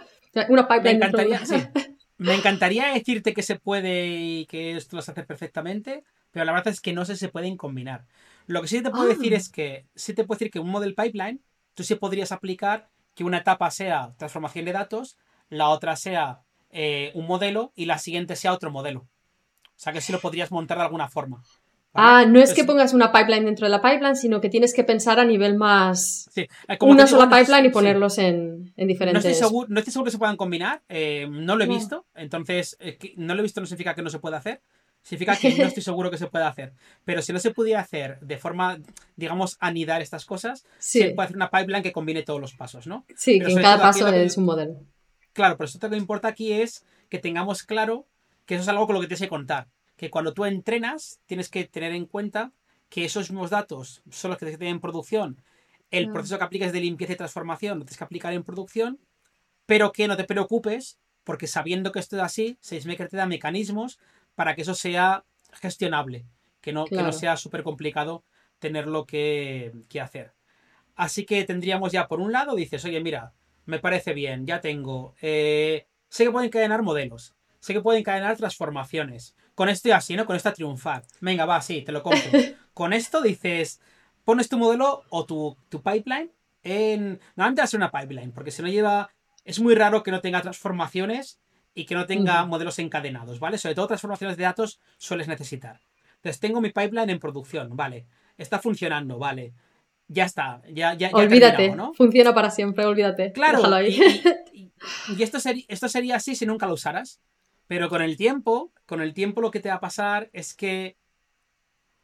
Una pipeline. Me encantaría, [LAUGHS] Me encantaría decirte que se puede y que esto lo hace perfectamente, pero la verdad es que no sé si se pueden combinar. Lo que sí te puedo decir ah. es que sí te puedo decir que un model pipeline, tú sí podrías aplicar que una etapa sea transformación de datos, la otra sea eh, un modelo y la siguiente sea otro modelo. O sea que sí lo podrías montar de alguna forma. Ah, no es que pongas una pipeline dentro de la pipeline, sino que tienes que pensar a nivel más. Sí. Eh, una sola pipeline y ponerlos en, diferentes. No estoy, seguro, no estoy seguro que se puedan combinar. Eh, no lo he visto. Entonces, eh, no lo he visto no significa que no se pueda hacer. Significa que no estoy [LAUGHS] seguro que se pueda hacer. Pero si no se pudiera hacer de forma, digamos, anidar estas cosas, se puede hacer una pipeline que combine todos los pasos, ¿no? Sí, que en cada paso es un modelo. Claro, pero eso lo que importa aquí es que tengamos claro que eso es algo con lo que tienes que contar que cuando tú entrenas tienes que tener en cuenta que esos mismos datos son los que tienes que tener en producción. El proceso que aplicas de limpieza y transformación lo tienes que aplicar en producción, pero que no te preocupes porque sabiendo que esto es así, SageMaker te da mecanismos para que eso sea gestionable, que no, que no sea súper complicado tenerlo que, que hacer. Así que tendríamos ya por un lado, dices, oye, mira, me parece bien, ya tengo. Eh, sé que pueden encadenar modelos, sé que pueden encadenar transformaciones, con esto y así, ¿no? Con esta triunfar. Venga, va, sí, te lo compro. [LAUGHS] con esto dices, pones tu modelo o tu, pipeline en... Normalmente va a ser una pipeline, porque si no lleva... Es muy raro que no tenga transformaciones y que no tenga modelos encadenados, ¿vale? Sobre todo transformaciones de datos sueles necesitar. Entonces tengo mi pipeline en producción, ¿vale? Está funcionando, ¿vale? Ya está, ya, ya, Olvídate, ¿no? funciona para siempre, olvídate. Claro, y, y, [LAUGHS] esto, esto sería así si nunca lo usaras. Pero con el tiempo, con el tiempo lo que te va a pasar es que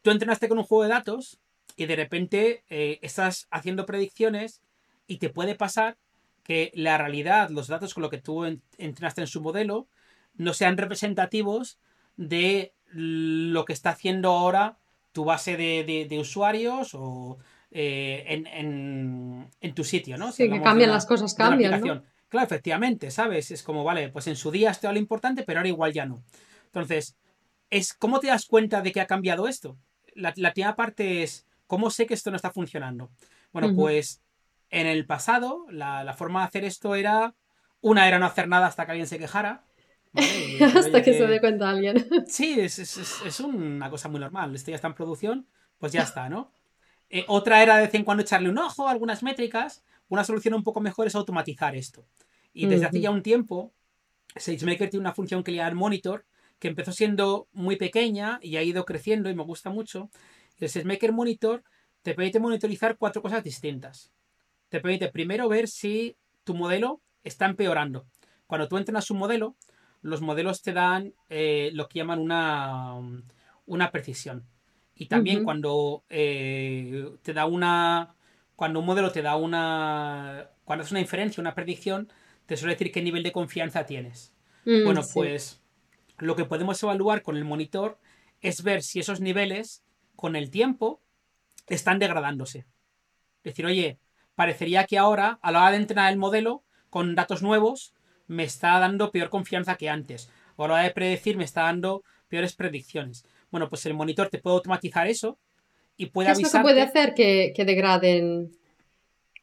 tú entrenaste con un juego de datos y de repente eh, estás haciendo predicciones y te puede pasar que la realidad, los datos con lo que tú entrenaste en su modelo, no sean representativos de lo que está haciendo ahora tu base de, usuarios o eh, en, tu sitio, ¿no? sí, que cambian las cosas, cambian. ¿no? Claro, efectivamente, ¿sabes? Es como, vale, pues en su día esto era lo importante, pero ahora igual ya no. Entonces, es ¿cómo te das cuenta de que ha cambiado esto? La, la primera parte es, ¿cómo sé que esto no está funcionando? Bueno, pues en el pasado, la, forma de hacer esto era, una era no hacer nada hasta que alguien se quejara. [LAUGHS] hasta que, se dé cuenta alguien. [LAUGHS] sí, es, es, una cosa muy normal. Esto ya está en producción, pues ya está, ¿no? Eh, otra era de vez en cuando echarle un ojo a algunas métricas. Una solución un poco mejor es automatizar esto. Y desde hace ya un tiempo, SageMaker tiene una función que le llama Monitor, que empezó siendo muy pequeña y ha ido creciendo y me gusta mucho. El SageMaker Monitor te permite monitorizar cuatro cosas distintas. Te permite primero ver si tu modelo está empeorando. Cuando tú entrenas un modelo, los modelos te dan eh, lo que llaman una, una precisión. Y también cuando eh, te da una. Cuando un modelo te da una. Cuando es una inferencia, una predicción, te suele decir qué nivel de confianza tienes. Mm, bueno, pues lo que podemos evaluar con el monitor es ver si esos niveles, con el tiempo, están degradándose. Es decir, oye, parecería que ahora, a la hora de entrenar el modelo, con datos nuevos, me está dando peor confianza que antes. O a la hora de predecir, me está dando peores predicciones. Bueno, pues el monitor te puede automatizar eso y puede ¿Qué es lo que puede hacer que, degraden,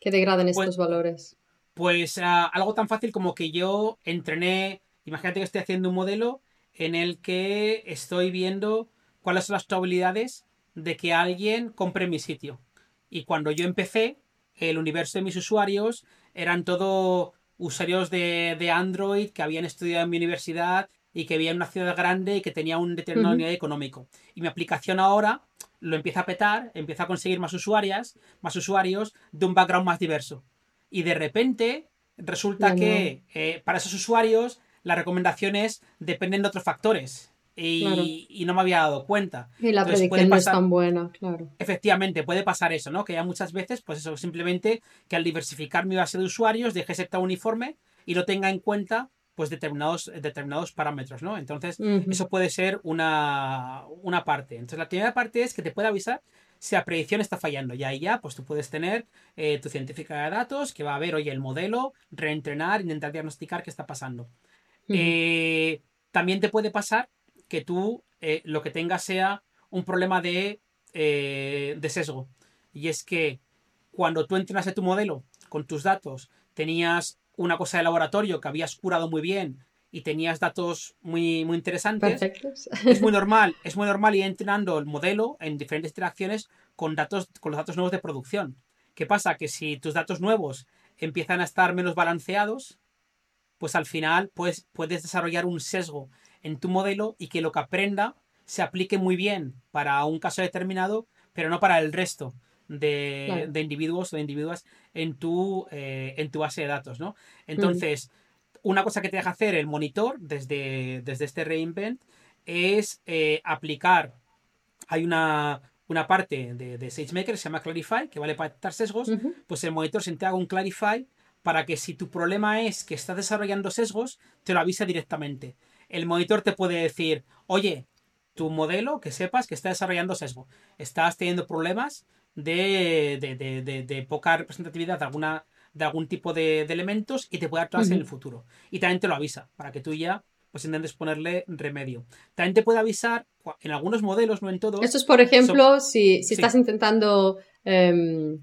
que degraden pues estos valores? Pues ah, algo tan fácil como que yo entrené, imagínate que estoy haciendo un modelo en el que estoy viendo cuáles son las probabilidades de que alguien compre mi sitio. Y cuando yo empecé, el universo de mis usuarios eran todo usuarios de, Android que habían estudiado en mi universidad y que vivían en una ciudad grande y que tenía un determinado nivel económico. Y mi aplicación ahora lo empieza a petar, empieza a conseguir más usuarias, más usuarios de un background más diverso. Y de repente resulta que eh, para esos usuarios las recomendaciones dependen de otros factores. Y, no me había dado cuenta. Y la predicción no es tan buena, claro. Efectivamente, puede pasar eso, ¿no? Que ya muchas veces, pues eso, simplemente que al diversificar mi base de usuarios deje tan uniforme y no tenga en cuenta pues determinados, determinados parámetros, ¿no? Entonces, eso puede ser una, una parte. Entonces, la primera parte es que te puede avisar si la predicción está fallando. Y ahí ya, pues tú puedes tener eh, tu científica de datos que va a ver, oye, el modelo, reentrenar, intentar diagnosticar qué está pasando. Eh, también te puede pasar que tú eh, lo que tengas sea un problema de, de sesgo. Y es que cuando tú entrenaste tu modelo con tus datos, tenías una cosa de laboratorio que habías curado muy bien y tenías datos muy, muy interesantes, es muy [LAUGHS] normal, es muy normal ir entrenando el modelo en diferentes interacciones con datos, con los datos nuevos de producción. ¿Qué pasa? Que si tus datos nuevos empiezan a estar menos balanceados, pues al final pues, puedes desarrollar un sesgo en tu modelo y que lo que aprenda se aplique muy bien para un caso determinado, pero no para el resto de, individuos o de individuas en tu, eh, en tu base de datos, ¿no? Entonces, una cosa que te deja hacer el monitor desde, desde este reinvent es eh, aplicar. Hay una, una parte de, de, SageMaker que se llama Clarify, que vale para detectar sesgos. Pues el monitor se entrega un Clarify para que si tu problema es que estás desarrollando sesgos, te lo avise directamente. El monitor te puede decir, oye, tu modelo, que sepas que está desarrollando sesgo. Estás teniendo problemas de, de, de poca representatividad de alguna de algún tipo de, elementos y te puede dar en el futuro. Y también te lo avisa para que tú ya pues intentes ponerle remedio. También te puede avisar en algunos modelos, no en todos. Esto es, por ejemplo, si, estás intentando em,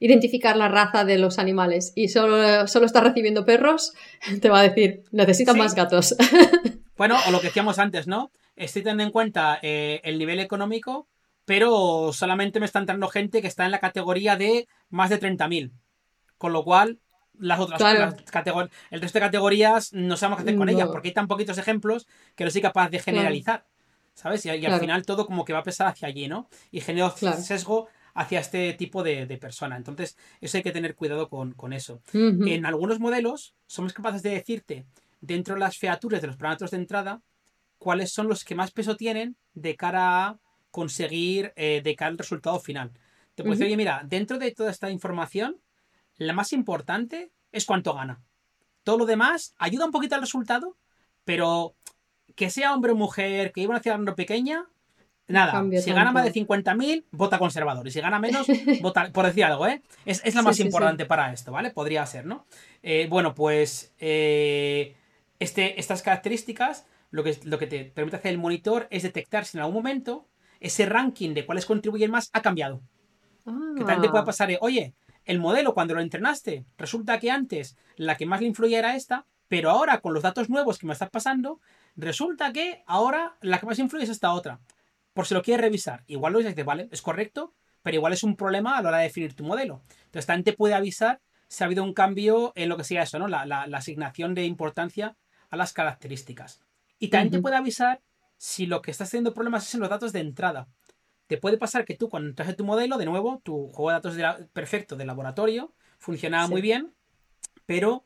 identificar la raza de los animales y solo, solo estás recibiendo perros, [LAUGHS] te va a decir, necesitan más gatos. [LAUGHS] bueno, o lo que decíamos antes, ¿no? Estoy teniendo en cuenta eh, el nivel económico, pero solamente me está entrando gente que está en la categoría de más de 30.000. Con lo cual, las otras categorías, el resto de categorías no sabemos qué hacer con ellas, porque hay tan poquitos ejemplos que no soy capaz de generalizar. ¿Sabes? Y, al final todo como que va a pesar hacia allí, ¿no? Y genera sesgo hacia este tipo de, persona. Entonces, eso hay que tener cuidado con, eso. En algunos modelos somos capaces de decirte, dentro de las featuras de los parámetros de entrada, cuáles son los que más peso tienen de cara a conseguir, eh, de cara al resultado final. Te puedo decir, oye, mira, dentro de toda esta información, la más importante es cuánto gana. Todo lo demás ayuda un poquito al resultado, pero que sea hombre o mujer, que iba a una ciudad pequeña, nada. si gana más de 50.000, vota conservador. Y si gana menos, [LAUGHS] vota, por decir algo, ¿eh? Es, la más importante para esto, ¿vale? Podría ser, ¿no? Eh, bueno, pues eh, este, estas características, lo que, lo que te permite hacer el monitor es detectar si en algún momento ese ranking de cuáles contribuyen más ha cambiado. Que también te puede ah. pasar, oye, el modelo cuando lo entrenaste, resulta que antes la que más le influía era esta, pero ahora con los datos nuevos que me estás pasando, resulta que ahora la que más influye es esta otra. Por si lo quieres revisar, igual lo dices, vale, es correcto, pero igual es un problema a la hora de definir tu modelo. Entonces también te puede avisar si ha habido un cambio en lo que sea eso, ¿no? La, asignación de importancia a las características. Y también te puede avisar si lo que estás teniendo problemas es en los datos de entrada. Te puede pasar que tú cuando entras en tu modelo, de nuevo, tu juego de datos de perfecto de laboratorio funcionaba muy bien, pero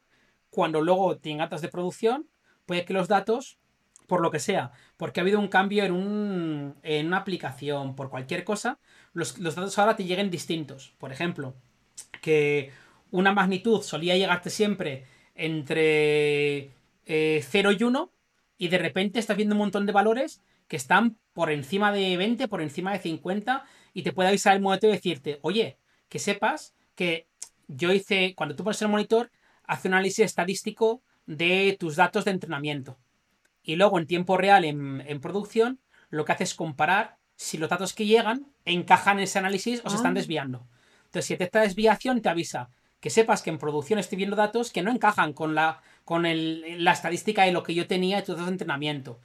cuando luego tienen datos de producción, puede que los datos, por lo que sea, porque ha habido un cambio en, un, en una aplicación, por cualquier cosa, los, datos ahora te lleguen distintos. Por ejemplo, que una magnitud solía llegarte siempre entre 0 eh, y 1 y de repente estás viendo un montón de valores que están por encima de 20, por encima de 50 y te puede avisar el monitor y decirte, oye, que sepas que yo hice, cuando tú pones el monitor, hace un análisis estadístico de tus datos de entrenamiento. Y luego en tiempo real, en, producción, lo que hace es comparar si los datos que llegan encajan en ese análisis o se están ah. desviando. Entonces, si esta desviación, te avisa que sepas que en producción estoy viendo datos que no encajan con la, con la estadística de lo que yo tenía de datos de entrenamiento.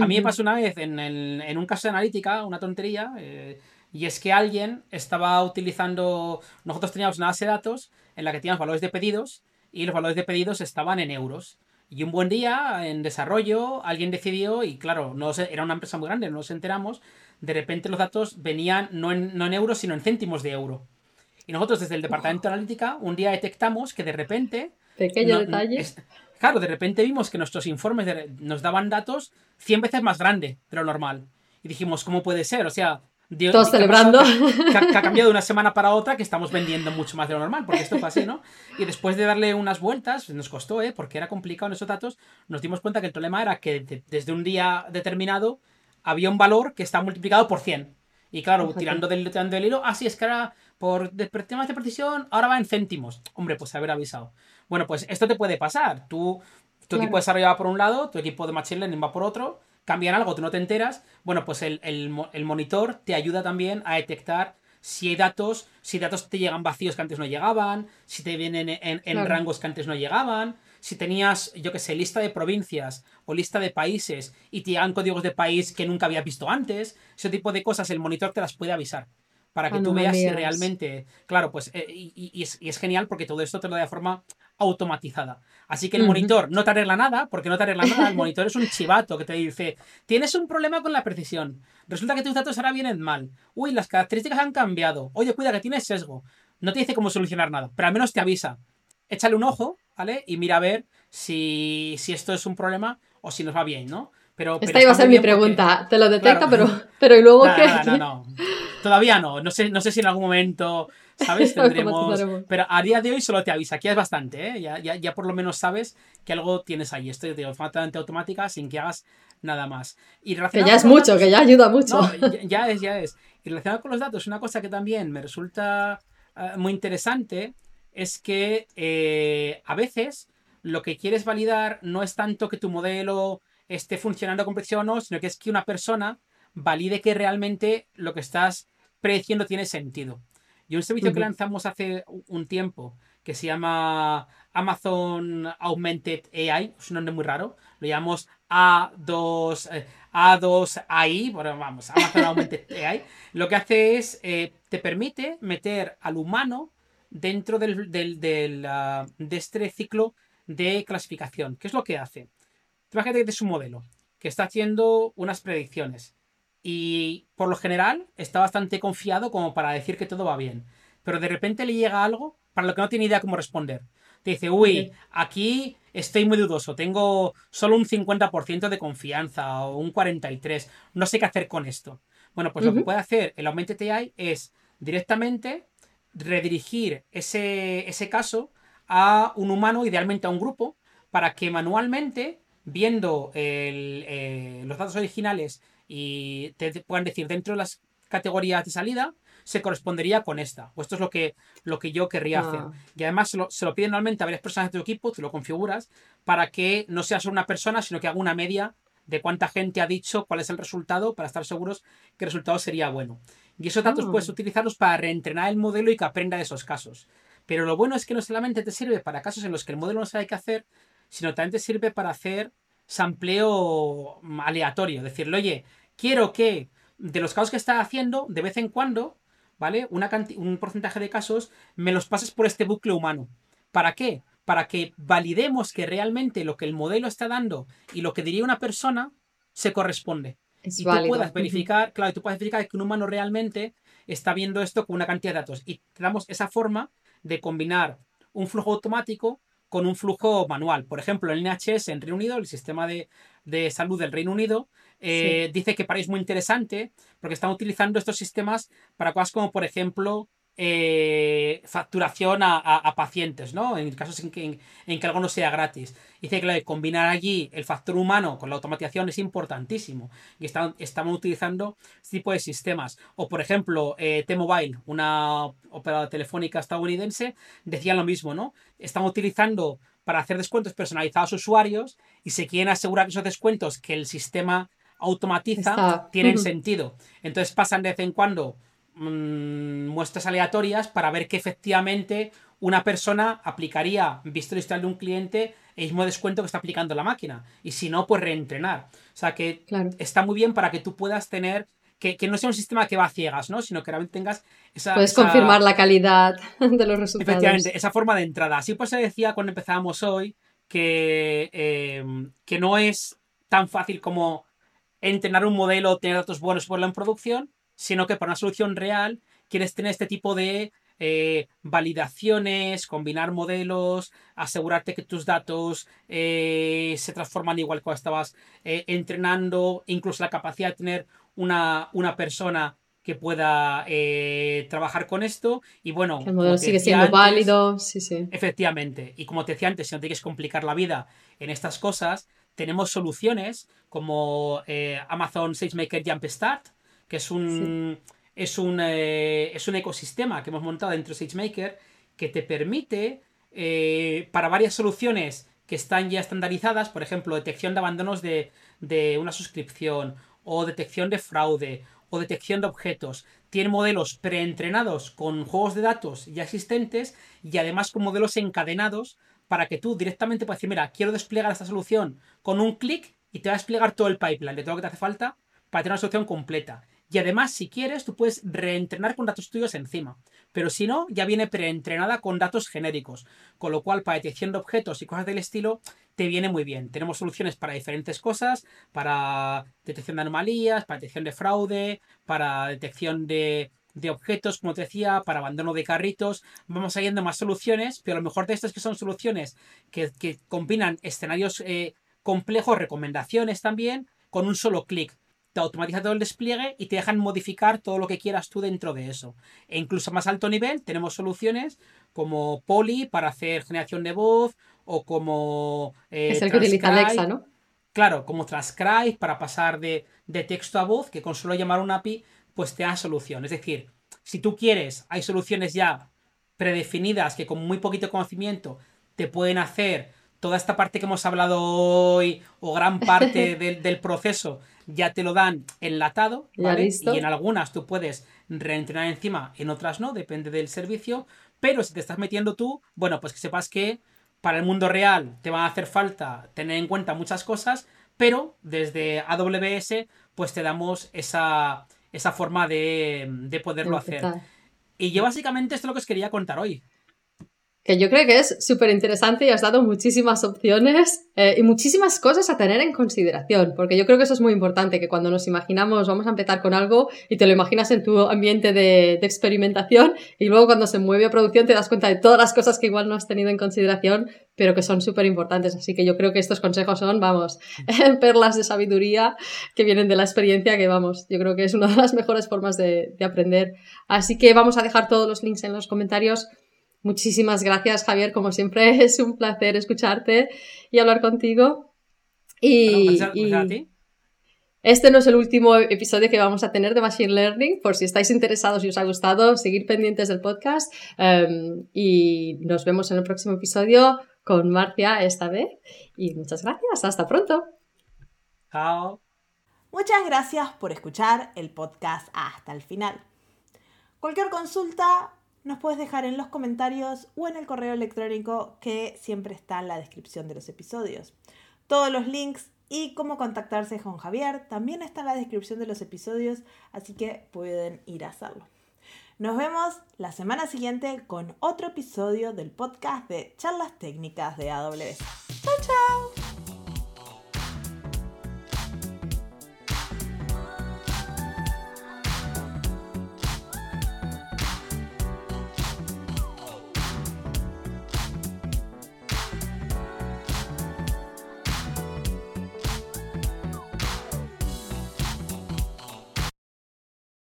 A mí me pasó una vez en, un caso de analítica, una tontería, eh, y es que alguien estaba utilizando. Nosotros teníamos una base de datos en la que teníamos valores de pedidos y los valores de pedidos estaban en euros. Y un buen día, en desarrollo, alguien decidió, y claro, no era una empresa muy grande, no nos enteramos, de repente los datos venían no en, no en euros, sino en céntimos de euro. Y nosotros desde el departamento de analítica un día detectamos que de repente... Pequeño detalle. claro, de repente vimos que nuestros informes nos daban datos 100 veces más grande de lo normal. Y dijimos, ¿cómo puede ser? O sea, todos celebrando. Que, ha cambiado de una semana para otra, que estamos vendiendo mucho más de lo normal, porque esto fue así, ¿no? Y después de darle unas vueltas, nos costó, ¿eh? Porque era complicado en esos datos, nos dimos cuenta que el problema era que desde un día determinado había un valor que está multiplicado por 100. Y claro, tirando del, tirando del hilo, así ah, es que ahora, por temas de precisión, ahora va en céntimos. Hombre, pues haber avisado. Bueno, pues esto te puede pasar. Tú, tu equipo de desarrollo va por un lado, tu equipo de Machine Learning va por otro, cambian algo, tú no te enteras, bueno, pues el, monitor te ayuda también a detectar si hay datos, si datos te llegan vacíos que antes no llegaban, si te vienen en, rangos que antes no llegaban, si tenías, yo qué sé, lista de provincias o lista de países y te llegan códigos de país que nunca había visto antes, ese tipo de cosas el monitor te las puede avisar para que tú veas si realmente, claro, pues, eh, y, es, genial porque todo esto te lo da de forma automatizada. Así que el monitor no te arregla nada, porque no te arregla nada, el monitor es un chivato que te dice, tienes un problema con la precisión, resulta que tus datos ahora vienen mal, uy, las características han cambiado, oye, cuida que tienes sesgo, no te dice cómo solucionar nada, pero al menos te avisa. Échale un ojo, ¿vale? Y mira a ver si, si esto es un problema o si nos va bien, ¿no? Pero, Esta iba a ser mi pregunta. Te lo detecta, pero, pero ¿y luego qué? No, no, Todavía no. No sé, no sé si en algún momento, ¿sabes? [LAUGHS] Tendremos. pero a día de hoy solo te avisa. Aquí es bastante, ¿eh? Ya, ya, ya por lo menos sabes que algo tienes ahí. Esto de automáticamente automática sin que hagas nada más. Y que ya es mucho, que ya ayuda mucho. ya, es, ya es. Y relacionado con los datos, una cosa que también me resulta eh, muy interesante es que eh, a veces lo que quieres validar no es tanto que tu modelo esté funcionando con precisión o no, sino que es que una persona valide que realmente lo que estás prediciendo tiene sentido. Y un servicio que lanzamos hace un tiempo que se llama Amazon Augmented AI, es un nombre muy raro, lo llamamos A2, A2 AI, bueno, vamos, Amazon Augmented [LAUGHS] AI, lo que hace es, eh, te permite meter al humano dentro del, del, ah, de este ciclo de clasificación. ¿Qué es lo que hace? Imagínate que es un modelo que está haciendo unas predicciones y por lo general está bastante confiado como para decir que todo va bien. Pero de repente le llega algo para lo que no tiene idea cómo responder. Te dice, uy, aquí estoy muy dudoso, tengo solo un 50% de confianza o un 43%, no sé qué hacer con esto. Bueno, pues lo que puede hacer el Augmented TI es directamente redirigir ese, ese caso a un humano, idealmente a un grupo, para que manualmente viendo eh, los datos originales y te, puedan decir dentro de las categorías de salida, se correspondería con esta. O esto es lo que, lo que yo querría hacer. Ah. Y además se lo, se lo, piden normalmente a varias personas de tu equipo, tú lo configuras, para que no sea solo una persona, sino que haga una media de cuánta gente ha dicho cuál es el resultado, para estar seguros que el resultado sería bueno. Y esos datos puedes ah. utilizarlos para reentrenar el modelo y que aprenda de esos casos. Pero lo bueno es que no solamente te sirve para casos en los que el modelo no sabe qué hacer, sino también te sirve para hacer sampleo aleatorio. Decirle, oye, quiero que de los casos que está haciendo, de vez en cuando, ¿vale? Una un porcentaje de casos, me los pases por este bucle humano. ¿Para qué? Para que validemos que realmente lo que el modelo está dando y lo que diría una persona se corresponde. y tú puedas verificar, claro, tú puedes verificar que un humano realmente está viendo esto con una cantidad de datos. Y te damos esa forma de combinar un flujo automático con un flujo manual. Por ejemplo, el NHS en Reino Unido, el sistema de, salud del Reino Unido, eh, dice que para es muy interesante porque están utilizando estos sistemas para cosas como, por ejemplo, eh, facturación a, pacientes, ¿no? En casos en que, en, que algo no sea gratis. Dice que combinar allí el factor humano con la automatización es importantísimo. Y están, estamos utilizando este tipo de sistemas. O, por ejemplo, eh, T-Mobile, una operadora telefónica estadounidense, decía lo mismo, ¿no? Están utilizando para hacer descuentos personalizados a usuarios y se quieren asegurar que esos descuentos que el sistema automatiza tienen sentido. Entonces pasan de vez en cuando Mm, muestras aleatorias para ver que efectivamente una persona aplicaría, visto el historial de un cliente, el mismo descuento que está aplicando la máquina. Y si no, pues reentrenar. O sea que está muy bien para que tú puedas tener. Que, no sea un sistema que va a ciegas, ¿no? Sino que realmente tengas esa. Puedes confirmar la calidad [LAUGHS] de los resultados. Efectivamente, esa forma de entrada. Así pues se decía cuando empezábamos hoy que, eh, que no es tan fácil como entrenar un modelo, tener datos buenos, ponerlo en producción, sino que para una solución real quieres tener este tipo de eh, validaciones, combinar modelos, asegurarte que tus datos eh, se transforman igual cuando estabas eh, entrenando, incluso la capacidad de tener una, una persona que pueda trabajar con esto. Y bueno el modelo sigue siendo válido sí sí. Efectivamente. Y como te decía antes si no tienes que complicar la vida en estas cosas tenemos soluciones como Amazon SageMaker Jumpstart que es un, es, un eh, es un ecosistema que hemos montado dentro de SageMaker que te permite, eh, para varias soluciones que están ya estandarizadas, por ejemplo, detección de abandonos de, de una suscripción, o detección de fraude, o detección de objetos, tiene modelos preentrenados con juegos de datos ya existentes y además con modelos encadenados para que tú directamente puedas decir, mira, quiero desplegar esta solución con un clic y te va a desplegar todo el pipeline de todo lo que te hace falta para tener una solución completa. Y además, si quieres, tú puedes reentrenar con datos tuyos encima. Pero si no, ya viene preentrenada con datos genéricos. Con lo cual, para detección de objetos y cosas del estilo, te viene muy bien. Tenemos soluciones para diferentes cosas, para detección de anomalías, para detección de fraude, para detección de, objetos, como te decía, para abandono de carritos. Vamos saliendo más soluciones, pero lo mejor de esto es que son soluciones que, combinan escenarios eh, complejos, recomendaciones también, con un solo clic te automatiza todo el despliegue y te dejan modificar todo lo que quieras tú dentro de eso. E incluso a más alto nivel tenemos soluciones como Poly para hacer generación de voz o como... Eh, es el que utiliza Alexa, ¿no? Claro, como Transcribe para pasar de, de, texto a voz, que con solo llamar un API, pues te da solución. Es decir, si tú quieres, hay soluciones ya predefinidas que con muy poquito conocimiento te pueden hacer toda esta parte que hemos hablado hoy o gran parte [LAUGHS] del, proceso ya te lo dan enlatado, ¿vale? Y en algunas tú puedes reentrenar encima, en otras no, depende del servicio, pero si te estás metiendo tú, bueno, pues que sepas que para el mundo real te va a hacer falta tener en cuenta muchas cosas, pero desde AWS pues te damos esa, esa forma de, de poderlo hacer. Y yo básicamente esto es lo que os quería contar hoy que yo creo que es súper interesante y has dado muchísimas opciones eh, y muchísimas cosas a tener en consideración, porque yo creo que eso es muy importante, que cuando nos imaginamos vamos a empezar con algo y te lo imaginas en tu ambiente de, de experimentación y luego cuando se mueve a producción te das cuenta de todas las cosas que igual no has tenido en consideración, pero que son súper importantes. Así que yo creo que estos consejos son, vamos, [LAUGHS] perlas de sabiduría que vienen de la experiencia, que vamos, yo creo que es una de las mejores formas de, de aprender. Así que vamos a dejar todos los links en los comentarios Muchísimas gracias, Javier. Como siempre, [LAUGHS] es un placer escucharte y hablar contigo. Y, este no es el último episodio que vamos a tener de Machine Learning. Por si estáis interesados y os ha gustado, seguir pendientes del podcast. Em, y nos vemos en el próximo episodio con Marcia esta vez. Y muchas gracias. Hasta pronto. Chao. Muchas gracias por escuchar el podcast hasta el final. Cualquier consulta nos puedes dejar en los comentarios o en el correo electrónico que siempre está en la descripción de los episodios. Todos los links y cómo contactarse con Javier también está en la descripción de los episodios, así que pueden ir a hacerlo. Nos vemos la semana siguiente con otro episodio del podcast de charlas técnicas de AWS. ¡Chao, chao!